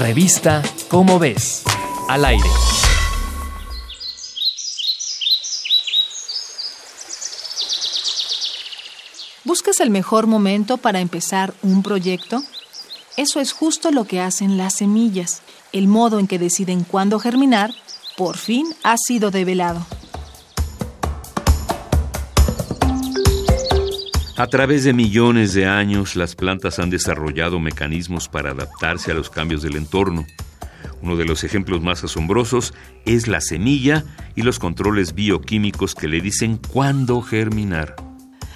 Revista Cómo ves, al aire. ¿Buscas el mejor momento para empezar un proyecto? Eso es justo lo que hacen las semillas. El modo en que deciden cuándo germinar, por fin ha sido develado. A través de millones de años, las plantas han desarrollado mecanismos para adaptarse a los cambios del entorno. Uno de los ejemplos más asombrosos es la semilla y los controles bioquímicos que le dicen cuándo germinar.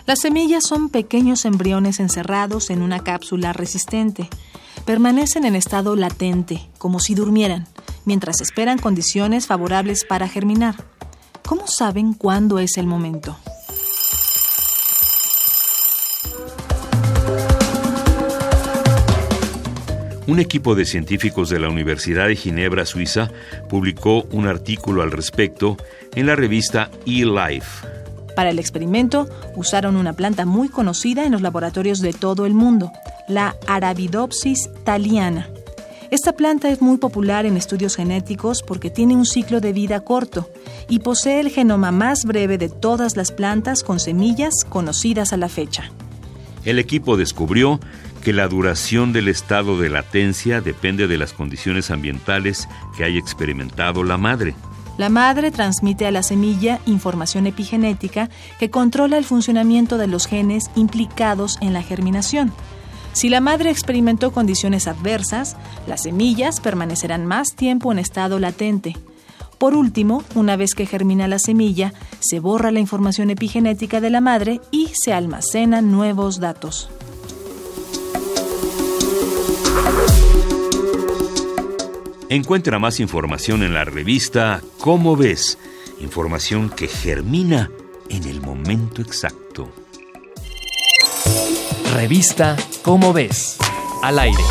Las semillas son pequeños embriones encerrados en una cápsula resistente. Permanecen en estado latente, como si durmieran, mientras esperan condiciones favorables para germinar. ¿Cómo saben cuándo es el momento? Un equipo de científicos de la Universidad de Ginebra, Suiza, publicó un artículo al respecto en la revista eLife. Para el experimento usaron una planta muy conocida en los laboratorios de todo el mundo, la Arabidopsis thaliana. Esta planta es muy popular en estudios genéticos porque tiene un ciclo de vida corto y posee el genoma más breve de todas las plantas con semillas conocidas a la fecha. El equipo descubrió que la duración del estado de latencia depende de las condiciones ambientales que haya experimentado la madre. La madre transmite a la semilla información epigenética que controla el funcionamiento de los genes implicados en la germinación. Si la madre experimentó condiciones adversas, las semillas permanecerán más tiempo en estado latente. Por último, una vez que germina la semilla, se borra la información epigenética de la madre y se almacenan nuevos datos. Encuentra más información en la revista Cómo ves, información que germina en el momento exacto. Revista Cómo ves, al aire.